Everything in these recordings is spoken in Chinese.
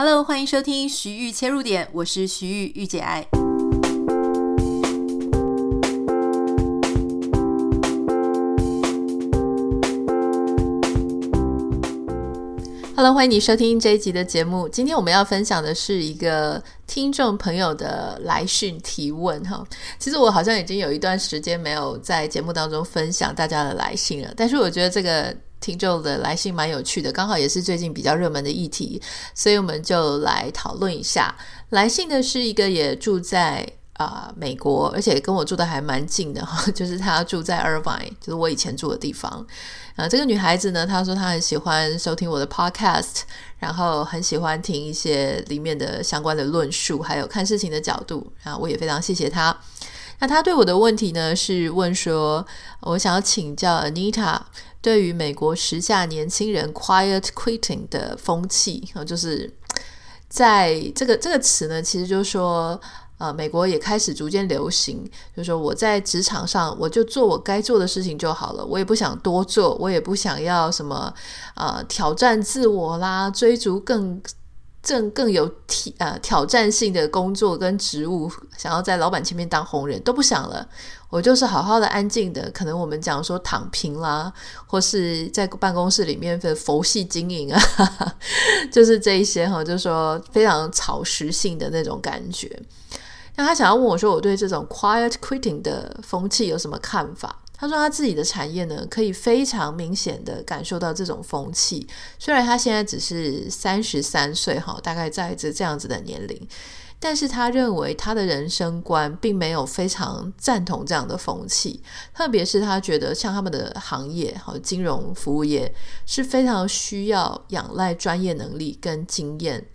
Hello，欢迎收听徐玉切入点，我是徐玉玉姐爱。Hello，欢迎你收听这一集的节目。今天我们要分享的是一个听众朋友的来讯提问哈。其实我好像已经有一段时间没有在节目当中分享大家的来信了，但是我觉得这个。听众的来信蛮有趣的，刚好也是最近比较热门的议题，所以我们就来讨论一下。来信的是一个也住在啊、美国，而且跟我住的还蛮近的哈，就是他住在 Irvine，就是我以前住的地方。啊、这个女孩子呢，她说她很喜欢收听我的 Podcast，然后很喜欢听一些里面的相关的论述，还有看事情的角度。啊，我也非常谢谢她。那她对我的问题呢，是问说，我想要请教 Anita。对于美国时下年轻人 quiet quitting 的风气啊，就是在这个这个词呢，其实就是说，呃，美国也开始逐渐流行，就是说我在职场上，我就做我该做的事情就好了，我也不想多做，我也不想要什么呃挑战自我啦，追逐更。正更有挑呃挑战性的工作跟职务，想要在老板前面当红人都不想了，我就是好好的安静的，可能我们讲说躺平啦，或是在办公室里面的佛系经营啊，哈哈，就是这一些哈，就是说非常草食性的那种感觉。那他想要问我说，我对这种 quiet quitting 的风气有什么看法？他说他自己的产业呢，可以非常明显的感受到这种风气。虽然他现在只是三十三岁，哈，大概在这这样子的年龄，但是他认为他的人生观并没有非常赞同这样的风气。特别是他觉得像他们的行业，哈，金融服务业是非常需要仰赖专业能力跟经验。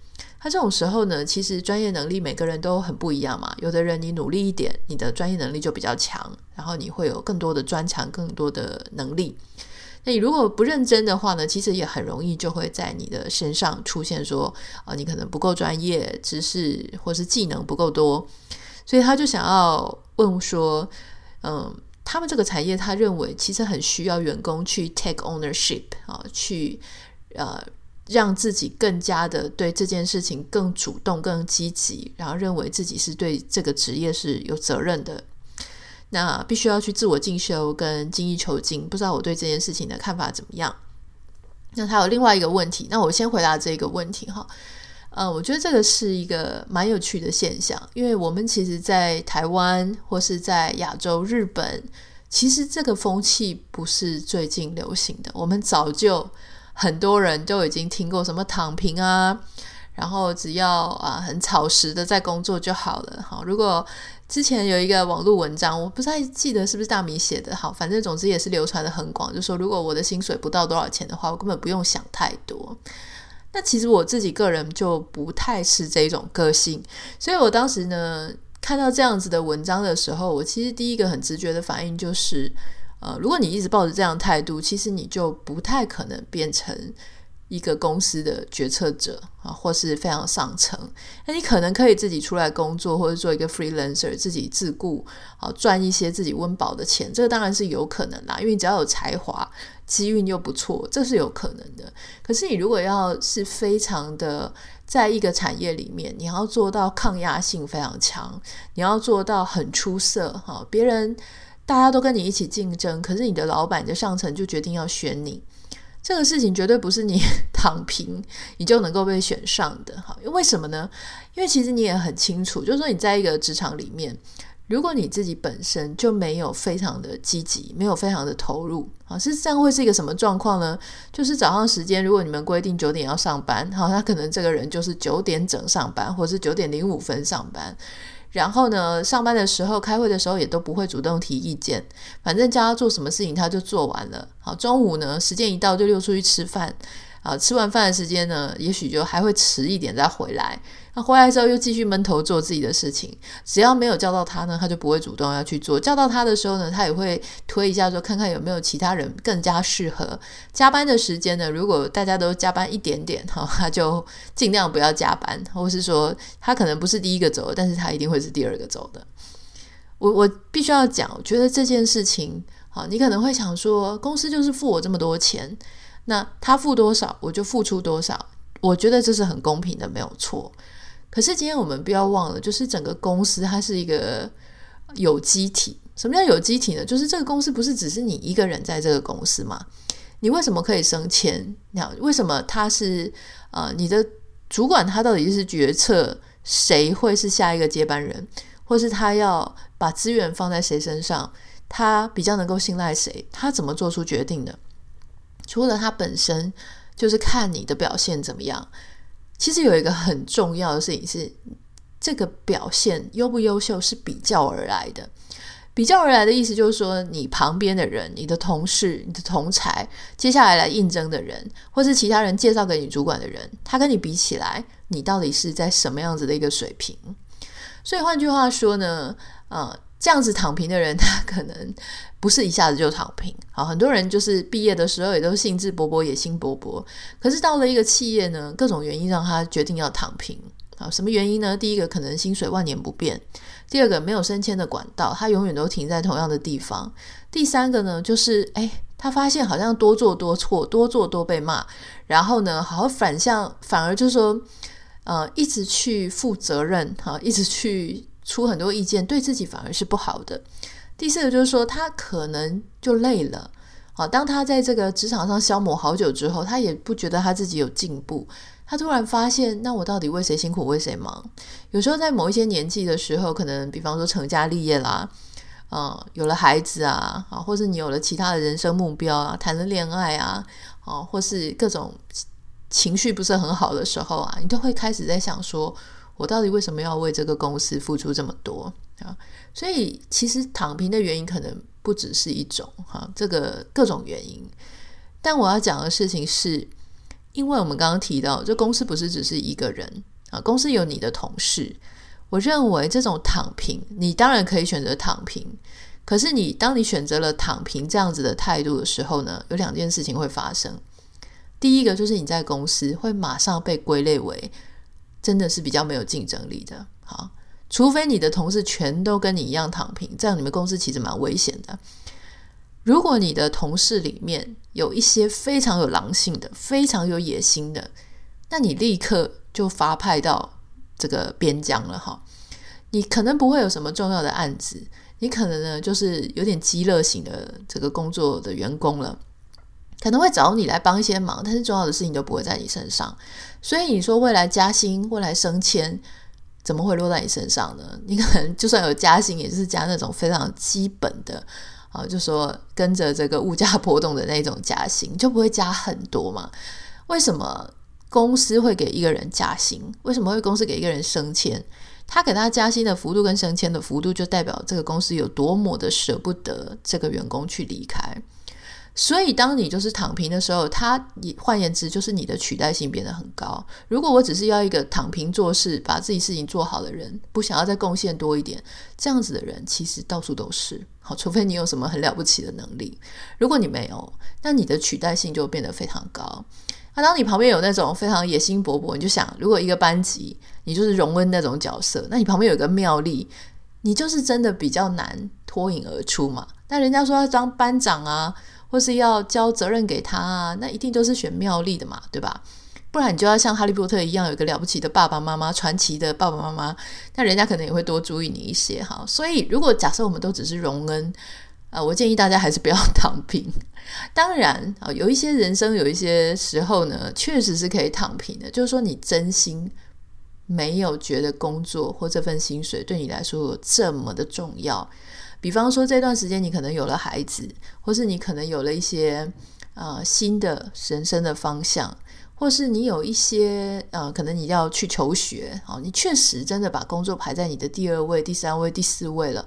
他这种时候呢，其实专业能力每个人都很不一样嘛。有的人你努力一点，你的专业能力就比较强，然后你会有更多的专长、更多的能力。那你如果不认真的话呢，其实也很容易就会在你的身上出现说，啊、呃，你可能不够专业，知识或是技能不够多。所以他就想要问说，嗯，他们这个产业，他认为其实很需要员工去 take ownership 啊，去呃。让自己更加的对这件事情更主动、更积极，然后认为自己是对这个职业是有责任的。那必须要去自我进修跟精益求精。不知道我对这件事情的看法怎么样？那还有另外一个问题，那我先回答这个问题哈。呃，我觉得这个是一个蛮有趣的现象，因为我们其实，在台湾或是在亚洲、日本，其实这个风气不是最近流行的，我们早就。很多人都已经听过什么躺平啊，然后只要啊很草食的在工作就好了。好，如果之前有一个网络文章，我不太记得是不是大米写的，好，反正总之也是流传的很广，就说如果我的薪水不到多少钱的话，我根本不用想太多。那其实我自己个人就不太是这种个性，所以我当时呢看到这样子的文章的时候，我其实第一个很直觉的反应就是。呃，如果你一直抱着这样态度，其实你就不太可能变成一个公司的决策者啊，或是非常上层。那你可能可以自己出来工作，或者做一个 freelancer，自己自雇，啊，赚一些自己温饱的钱。这个当然是有可能啦，因为你只要有才华，机运又不错，这是有可能的。可是你如果要是非常的在一个产业里面，你要做到抗压性非常强，你要做到很出色，哈，别人。大家都跟你一起竞争，可是你的老板、你的上层就决定要选你，这个事情绝对不是你 躺平你就能够被选上的。哈，为什么呢？因为其实你也很清楚，就是说你在一个职场里面，如果你自己本身就没有非常的积极，没有非常的投入，啊，是这样会是一个什么状况呢？就是早上时间，如果你们规定九点要上班，好，那可能这个人就是九点整上班，或者是九点零五分上班。然后呢，上班的时候、开会的时候也都不会主动提意见，反正叫他做什么事情他就做完了。好，中午呢，时间一到就溜出去吃饭。啊，吃完饭的时间呢，也许就还会迟一点再回来。那回来之后又继续闷头做自己的事情。只要没有叫到他呢，他就不会主动要去做。叫到他的时候呢，他也会推一下说，看看有没有其他人更加适合。加班的时间呢，如果大家都加班一点点，哈，他就尽量不要加班，或是说他可能不是第一个走，但是他一定会是第二个走的。我我必须要讲，我觉得这件事情，好，你可能会想说，公司就是付我这么多钱。那他付多少，我就付出多少。我觉得这是很公平的，没有错。可是今天我们不要忘了，就是整个公司它是一个有机体。什么叫有机体呢？就是这个公司不是只是你一个人在这个公司嘛？你为什么可以升迁？那为什么他是呃你的主管？他到底是决策谁会是下一个接班人，或是他要把资源放在谁身上？他比较能够信赖谁？他怎么做出决定的？除了他本身，就是看你的表现怎么样。其实有一个很重要的事情是，这个表现优不优秀是比较而来的。比较而来的意思就是说，你旁边的人、你的同事、你的同才，接下来来应征的人，或是其他人介绍给你主管的人，他跟你比起来，你到底是在什么样子的一个水平？所以换句话说呢，呃，这样子躺平的人，他可能不是一下子就躺平。好，很多人就是毕业的时候也都兴致勃勃、野心勃勃，可是到了一个企业呢，各种原因让他决定要躺平。好，什么原因呢？第一个可能薪水万年不变。第二个没有升迁的管道，他永远都停在同样的地方。第三个呢，就是诶，他发现好像多做多错，多做多被骂，然后呢，好好反向，反而就是说，呃，一直去负责任，哈，一直去出很多意见，对自己反而是不好的。第四个就是说，他可能就累了，好，当他在这个职场上消磨好久之后，他也不觉得他自己有进步。他突然发现，那我到底为谁辛苦为谁忙？有时候在某一些年纪的时候，可能比方说成家立业啦，啊，有了孩子啊，啊，或是你有了其他的人生目标啊，谈了恋爱啊，啊，或是各种情绪不是很好的时候啊，你都会开始在想说，我到底为什么要为这个公司付出这么多啊？所以其实躺平的原因可能不只是一种哈，这个各种原因。但我要讲的事情是。因为我们刚刚提到，这公司不是只是一个人啊，公司有你的同事。我认为这种躺平，你当然可以选择躺平。可是你当你选择了躺平这样子的态度的时候呢，有两件事情会发生。第一个就是你在公司会马上被归类为真的是比较没有竞争力的。好，除非你的同事全都跟你一样躺平，这样你们公司其实蛮危险的。如果你的同事里面有一些非常有狼性的、非常有野心的，那你立刻就发派到这个边疆了哈。你可能不会有什么重要的案子，你可能呢就是有点饥饿型的这个工作的员工了，可能会找你来帮一些忙，但是重要的事情都不会在你身上。所以你说未来加薪、未来升迁，怎么会落在你身上呢？你可能就算有加薪，也是加那种非常基本的。啊，就说跟着这个物价波动的那种加薪，就不会加很多嘛？为什么公司会给一个人加薪？为什么会公司给一个人升迁？他给他加薪的幅度跟升迁的幅度，就代表这个公司有多么的舍不得这个员工去离开。所以，当你就是躺平的时候，他也换言之，就是你的取代性变得很高。如果我只是要一个躺平做事、把自己事情做好的人，不想要再贡献多一点，这样子的人其实到处都是。好，除非你有什么很了不起的能力。如果你没有，那你的取代性就变得非常高。那当你旁边有那种非常野心勃勃，你就想，如果一个班级你就是荣恩那种角色，那你旁边有一个妙丽，你就是真的比较难脱颖而出嘛。那人家说要当班长啊。或是要交责任给他啊，那一定都是选妙丽的嘛，对吧？不然你就要像哈利波特一样，有个了不起的爸爸妈妈，传奇的爸爸妈妈，那人家可能也会多注意你一些哈。所以，如果假设我们都只是荣恩，呃，我建议大家还是不要 躺平。当然啊，有一些人生有一些时候呢，确实是可以躺平的，就是说你真心没有觉得工作或这份薪水对你来说这么的重要。比方说，这段时间你可能有了孩子，或是你可能有了一些呃新的人生的方向，或是你有一些呃可能你要去求学，哦，你确实真的把工作排在你的第二位、第三位、第四位了。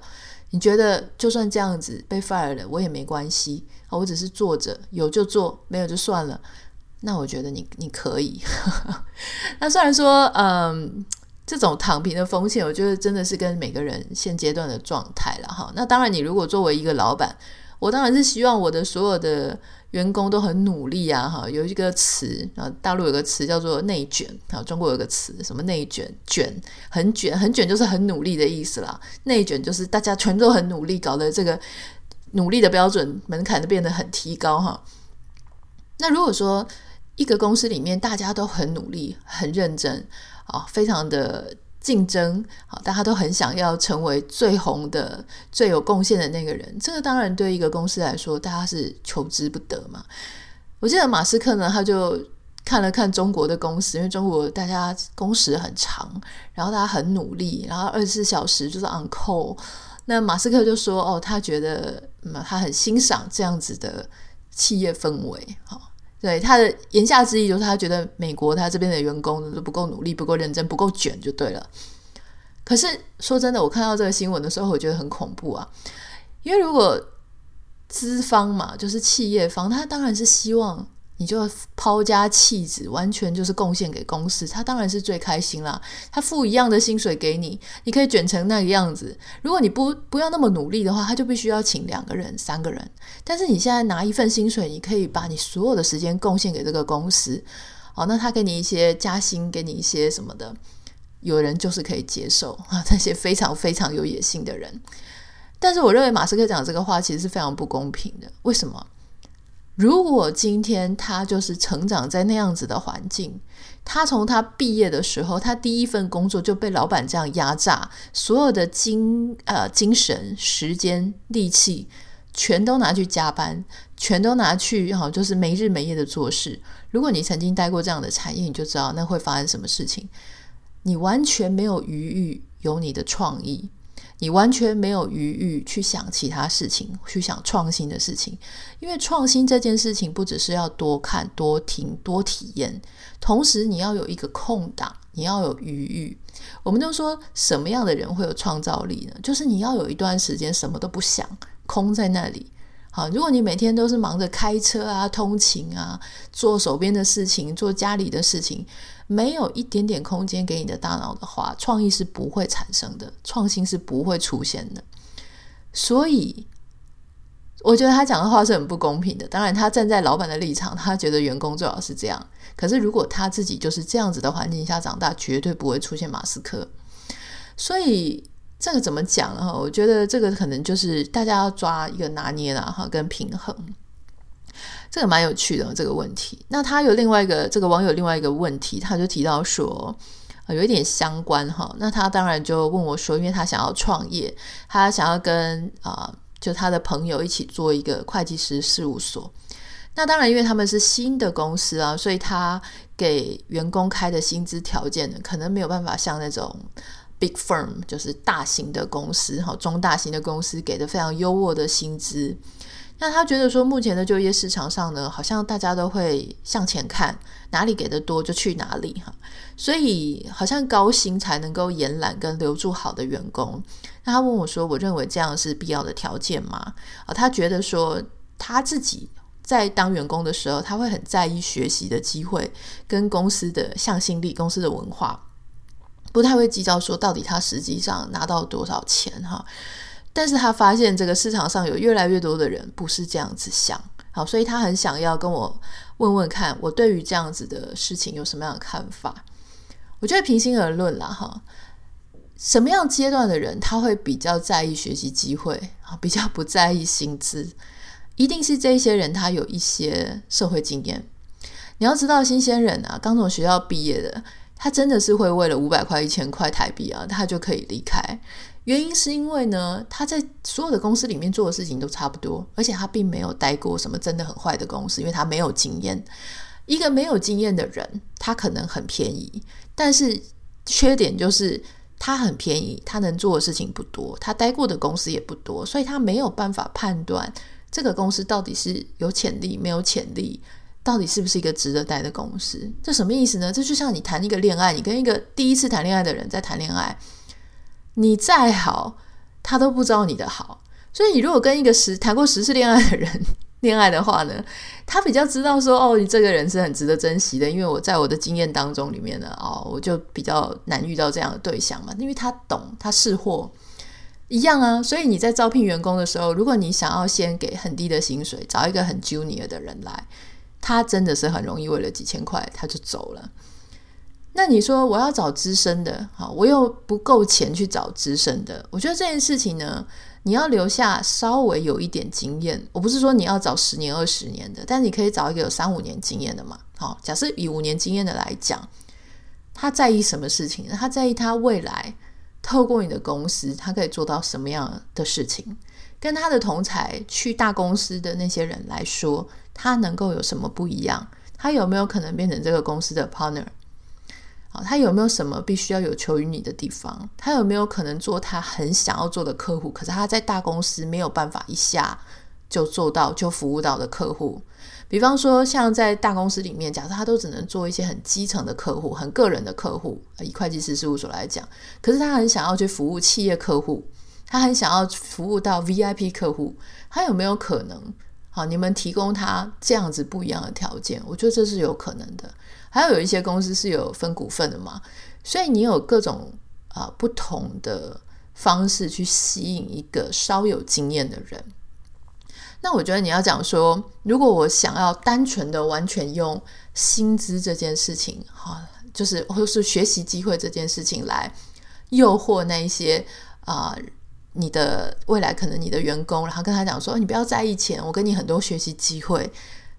你觉得就算这样子被 fire 了，我也没关系，我只是做着，有就做，没有就算了。那我觉得你你可以。那虽然说，嗯。这种躺平的风险，我觉得真的是跟每个人现阶段的状态了哈。那当然，你如果作为一个老板，我当然是希望我的所有的员工都很努力啊哈。有一个词啊，大陆有个词叫做内卷啊，中国有个词什么内卷，卷很卷，很卷就是很努力的意思啦。内卷就是大家全都很努力，搞得这个努力的标准门槛都变得很提高哈。那如果说，一个公司里面大家都很努力、很认真啊，非常的竞争啊，大家都很想要成为最红的、最有贡献的那个人。这个当然对一个公司来说，大家是求之不得嘛。我记得马斯克呢，他就看了看中国的公司，因为中国大家工时很长，然后大家很努力，然后二十四小时就是 on call。那马斯克就说：“哦，他觉得，嗯，他很欣赏这样子的企业氛围。哈，对他的言下之意就是他觉得美国他这边的员工都不够努力、不够认真、不够卷，就对了。可是说真的，我看到这个新闻的时候，我觉得很恐怖啊，因为如果资方嘛，就是企业方，他当然是希望。”你就抛家弃子，完全就是贡献给公司，他当然是最开心啦。他付一样的薪水给你，你可以卷成那个样子。如果你不不要那么努力的话，他就必须要请两个人、三个人。但是你现在拿一份薪水，你可以把你所有的时间贡献给这个公司。好，那他给你一些加薪，给你一些什么的，有人就是可以接受啊。那些非常非常有野心的人，但是我认为马斯克讲这个话其实是非常不公平的。为什么？如果今天他就是成长在那样子的环境，他从他毕业的时候，他第一份工作就被老板这样压榨，所有的精呃精神、时间、力气，全都拿去加班，全都拿去哈，就是没日没夜的做事。如果你曾经待过这样的产业，你就知道那会发生什么事情。你完全没有余裕，有你的创意。你完全没有余裕去想其他事情，去想创新的事情，因为创新这件事情不只是要多看、多听、多体验，同时你要有一个空档，你要有余裕。我们都说什么样的人会有创造力呢？就是你要有一段时间什么都不想，空在那里。好，如果你每天都是忙着开车啊、通勤啊、做手边的事情、做家里的事情，没有一点点空间给你的大脑的话，创意是不会产生的，创新是不会出现的。所以，我觉得他讲的话是很不公平的。当然，他站在老板的立场，他觉得员工最好是这样。可是，如果他自己就是这样子的环境下长大，绝对不会出现马斯克。所以。这个怎么讲呢？哈，我觉得这个可能就是大家要抓一个拿捏啦，哈，跟平衡，这个蛮有趣的这个问题。那他有另外一个这个网友另外一个问题，他就提到说，有一点相关哈。那他当然就问我说，因为他想要创业，他想要跟啊，就他的朋友一起做一个会计师事务所。那当然，因为他们是新的公司啊，所以他给员工开的薪资条件呢，可能没有办法像那种。Big firm 就是大型的公司，哈，中大型的公司给的非常优渥的薪资。那他觉得说，目前的就业市场上呢，好像大家都会向前看，哪里给的多就去哪里，哈。所以好像高薪才能够延揽跟留住好的员工。那他问我说，我认为这样是必要的条件吗？啊，他觉得说他自己在当员工的时候，他会很在意学习的机会跟公司的向心力、公司的文化。不太会计较说到底他实际上拿到多少钱哈，但是他发现这个市场上有越来越多的人不是这样子想，好，所以他很想要跟我问问看，我对于这样子的事情有什么样的看法？我觉得平心而论啦哈，什么样阶段的人他会比较在意学习机会啊，比较不在意薪资，一定是这些人他有一些社会经验。你要知道，新鲜人啊，刚从学校毕业的。他真的是会为了五百块、一千块台币啊，他就可以离开。原因是因为呢，他在所有的公司里面做的事情都差不多，而且他并没有待过什么真的很坏的公司，因为他没有经验。一个没有经验的人，他可能很便宜，但是缺点就是他很便宜，他能做的事情不多，他待过的公司也不多，所以他没有办法判断这个公司到底是有潜力没有潜力。到底是不是一个值得待的公司？这什么意思呢？这就像你谈一个恋爱，你跟一个第一次谈恋爱的人在谈恋爱，你再好，他都不知道你的好。所以你如果跟一个十谈过十次恋爱的人恋爱的话呢，他比较知道说，哦，你这个人是很值得珍惜的。因为我在我的经验当中里面呢，哦，我就比较难遇到这样的对象嘛，因为他懂，他识货一样啊。所以你在招聘员工的时候，如果你想要先给很低的薪水，找一个很 junior 的人来。他真的是很容易为了几千块他就走了。那你说我要找资深的，好，我又不够钱去找资深的。我觉得这件事情呢，你要留下稍微有一点经验。我不是说你要找十年、二十年的，但你可以找一个有三五年经验的嘛。好，假设以五年经验的来讲，他在意什么事情？他在意他未来透过你的公司，他可以做到什么样的事情？跟他的同才去大公司的那些人来说，他能够有什么不一样？他有没有可能变成这个公司的 partner？好，他有没有什么必须要有求于你的地方？他有没有可能做他很想要做的客户？可是他在大公司没有办法一下就做到就服务到的客户。比方说，像在大公司里面，假设他都只能做一些很基层的客户、很个人的客户，以会计师事务所来讲，可是他很想要去服务企业客户。他很想要服务到 VIP 客户，他有没有可能？好，你们提供他这样子不一样的条件，我觉得这是有可能的。还有有一些公司是有分股份的嘛，所以你有各种啊、不同的方式去吸引一个稍有经验的人。那我觉得你要讲说，如果我想要单纯的完全用薪资这件事情，哈，就是或是学习机会这件事情来诱惑那一些啊。你的未来可能你的员工，然后跟他讲说，你不要在意钱，我给你很多学习机会。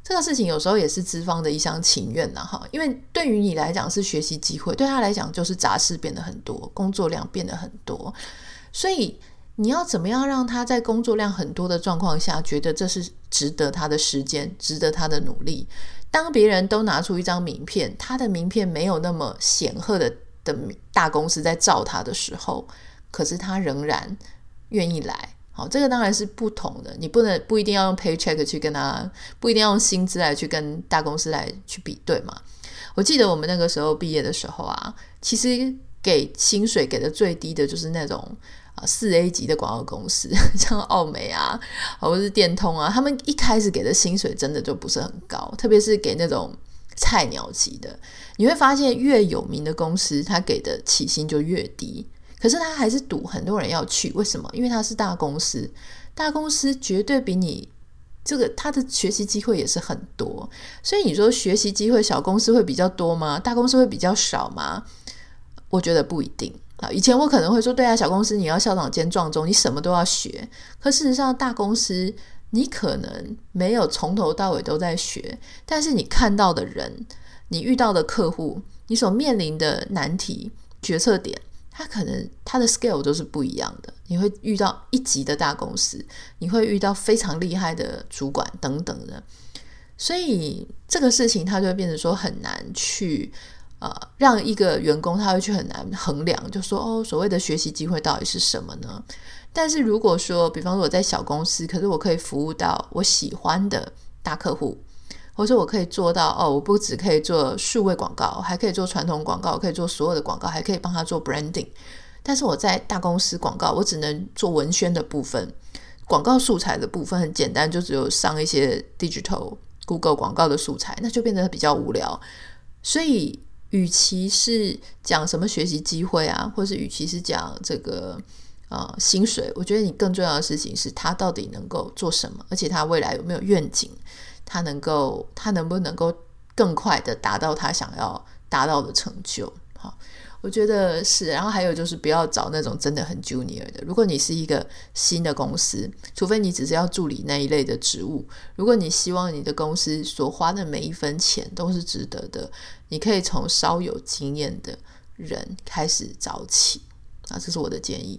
这个事情有时候也是资方的一厢情愿呐，哈，因为对于你来讲是学习机会，对他来讲就是杂事变得很多，工作量变得很多。所以你要怎么样让他在工作量很多的状况下，觉得这是值得他的时间，值得他的努力？当别人都拿出一张名片，他的名片没有那么显赫的的大公司在罩他的时候，可是他仍然。愿意来，好，这个当然是不同的。你不能不一定要用 paycheck 去跟他，不一定要用薪资来去跟大公司来去比对嘛。我记得我们那个时候毕业的时候啊，其实给薪水给的最低的就是那种啊四 A 级的广告公司，像奥美啊，或者是电通啊，他们一开始给的薪水真的就不是很高，特别是给那种菜鸟级的，你会发现越有名的公司，他给的起薪就越低。可是他还是赌很多人要去，为什么？因为他是大公司，大公司绝对比你这个他的学习机会也是很多。所以你说学习机会小公司会比较多吗？大公司会比较少吗？我觉得不一定啊。以前我可能会说，对啊，小公司你要校长兼撞钟，你什么都要学。可事实上，大公司你可能没有从头到尾都在学，但是你看到的人，你遇到的客户，你所面临的难题、决策点。他可能他的 scale 都是不一样的，你会遇到一级的大公司，你会遇到非常厉害的主管等等的，所以这个事情他就会变成说很难去呃让一个员工他会去很难衡量，就说哦所谓的学习机会到底是什么呢？但是如果说比方说我在小公司，可是我可以服务到我喜欢的大客户。或者我可以做到哦，我不只可以做数位广告，还可以做传统广告，可以做所有的广告，还可以帮他做 branding。但是我在大公司广告，我只能做文宣的部分，广告素材的部分很简单，就只有上一些 digital Google 广告的素材，那就变得比较无聊。所以，与其是讲什么学习机会啊，或是与其是讲这个呃薪水，我觉得你更重要的事情是他到底能够做什么，而且他未来有没有愿景。他能够，他能不能够更快的达到他想要达到的成就？好，我觉得是。然后还有就是不要找那种真的很 junior 的。如果你是一个新的公司，除非你只是要助理那一类的职务，如果你希望你的公司所花的每一分钱都是值得的，你可以从稍有经验的人开始找起。啊，这是我的建议。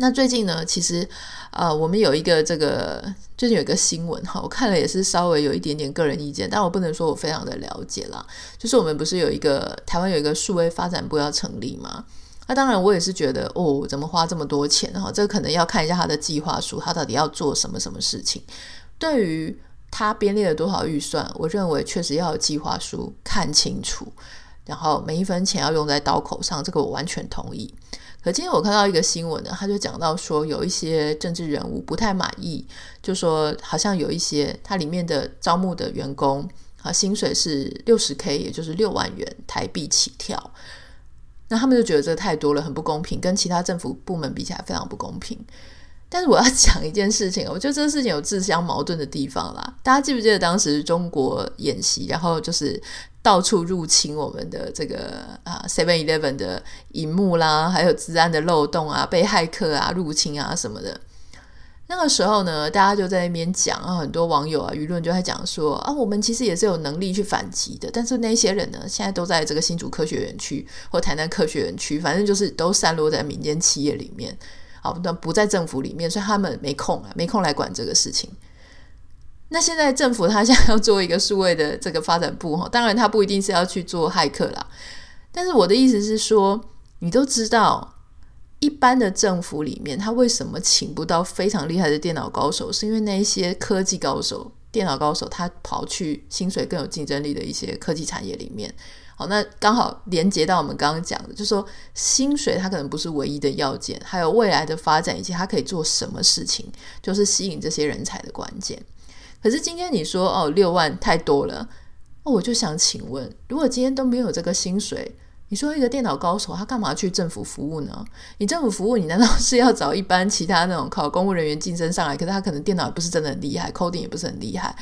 那最近呢，其实，呃，我们有一个这个最近有一个新闻哈，我看了也是稍微有一点点个人意见，但我不能说我非常的了解啦。就是我们不是有一个台湾有一个数位发展部要成立吗？那当然我也是觉得哦，怎么花这么多钱哈？这个可能要看一下他的计划书，他到底要做什么什么事情。对于他编列了多少预算，我认为确实要有计划书看清楚，然后每一分钱要用在刀口上，这个我完全同意。可今天我看到一个新闻呢，他就讲到说有一些政治人物不太满意，就说好像有一些他里面的招募的员工啊，薪水是六十 K，也就是六万元台币起跳，那他们就觉得这个太多了，很不公平，跟其他政府部门比起来非常不公平。但是我要 讲一件事情，我觉得这个事情有自相矛盾的地方啦。大家记不记得当时中国演习，然后就是到处入侵我们的这个啊 Seven Eleven 的荧幕啦，还有治安的漏洞啊，被骇客啊入侵啊什么的。那个时候呢，大家就在那边讲啊，很多网友啊，舆论就在讲说啊，我们其实也是有能力去反击的，但是那些人呢，现在都在这个新竹科学园区或台南科学园区，反正就是都散落在民间企业里面，好，那不在政府里面，所以他们没空啊，没空来管这个事情。那现在政府他现在要做一个数位的这个发展部哈，当然他不一定是要去做骇客啦，但是我的意思是说，你都知道，一般的政府里面，他为什么请不到非常厉害的电脑高手？是因为那一些科技高手、电脑高手，他跑去薪水更有竞争力的一些科技产业里面。好，那刚好连接到我们刚刚讲的，就是说薪水它可能不是唯一的要件，还有未来的发展以及它可以做什么事情，就是吸引这些人才的关键。可是今天你说哦，六万太多了，哦，我就想请问，如果今天都没有这个薪水，你说一个电脑高手他干嘛去政府服务呢？你政府服务，你难道是要找一般其他那种考公务人员晋升上来？可是他可能电脑也不是真的很厉害，coding 也不是很厉害，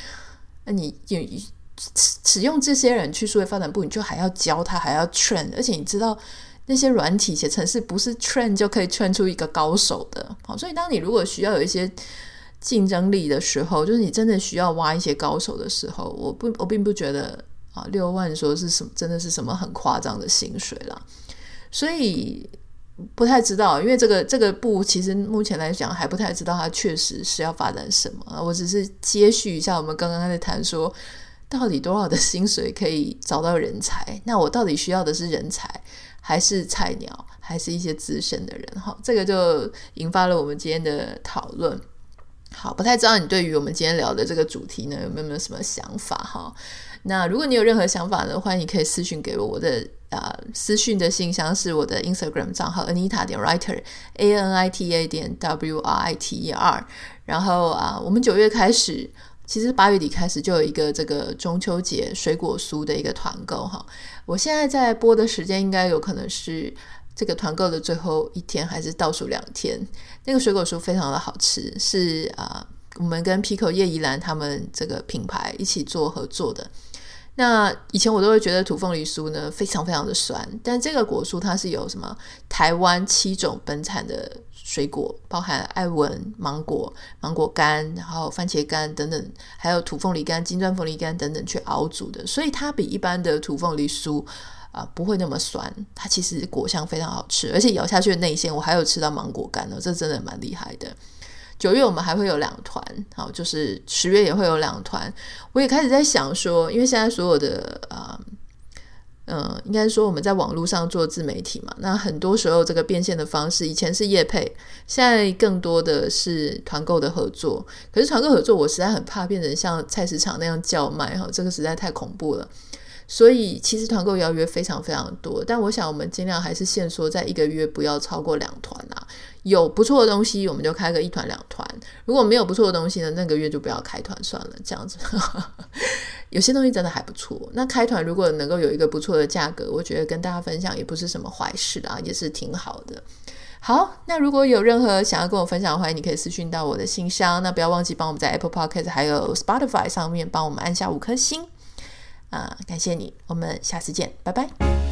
那你你使用这些人去数位发展部，你就还要教他，还要 train，而且你知道那些软体写程式不是 train 就可以 train 出一个高手的。好，所以当你如果需要有一些。竞争力的时候，就是你真的需要挖一些高手的时候，我不，我并不觉得啊，六万说是什么，真的是什么很夸张的薪水啦，所以不太知道，因为这个这个部其实目前来讲还不太知道它确实是要发展什么。我只是接续一下我们刚刚在谈说，到底多少的薪水可以找到人才？那我到底需要的是人才，还是菜鸟，还是一些资深的人？哈，这个就引发了我们今天的讨论。好，不太知道你对于我们今天聊的这个主题呢，有没有什么想法哈？那如果你有任何想法呢，欢迎你可以私信给我，我的啊、私信的信箱是我的 Instagram 账号 Anita 点 Writer A N I T A 点 W R I T E R。然后啊、我们九月开始，其实八月底开始就有一个这个中秋节水果酥的一个团购哈。我现在在播的时间应该有可能是。这个团购的最后一天还是倒数两天，那个水果酥非常的好吃，是啊、我们跟 Pico 叶宜兰他们这个品牌一起做合作的。那以前我都会觉得土凤梨酥呢非常非常的酸，但这个果酥它是有什么台湾七种本产的水果，包含艾文芒果、芒果干，然后番茄干等等，还有土凤梨干、金钻凤梨干等等去熬煮的，所以它比一般的土凤梨酥。啊，不会那么酸，它其实果香非常好吃，而且咬下去的内馅，我还有吃到芒果干呢，这真的蛮厉害的。九月我们还会有两团，好，就是十月也会有两团。我也开始在想说，因为现在所有的啊，嗯、应该说我们在网络上做自媒体嘛，那很多时候这个变现的方式，以前是业配，现在更多的是团购的合作。可是团购合作，我实在很怕变成像菜市场那样叫卖哈，这个实在太恐怖了。所以其实团购邀约非常非常多，但我想我们尽量还是限缩在一个月不要超过两团啊。有不错的东西，我们就开个一团两团；如果没有不错的东西呢，那个月就不要开团算了。这样子，有些东西真的还不错。那开团如果能够有一个不错的价格，我觉得跟大家分享也不是什么坏事啊，也是挺好的。好，那如果有任何想要跟我分享的话，你可以私讯到我的信箱。那不要忘记帮我们在 Apple Podcast 还有 Spotify 上面帮我们按下五颗星。啊，感谢你，我们下次见，拜拜。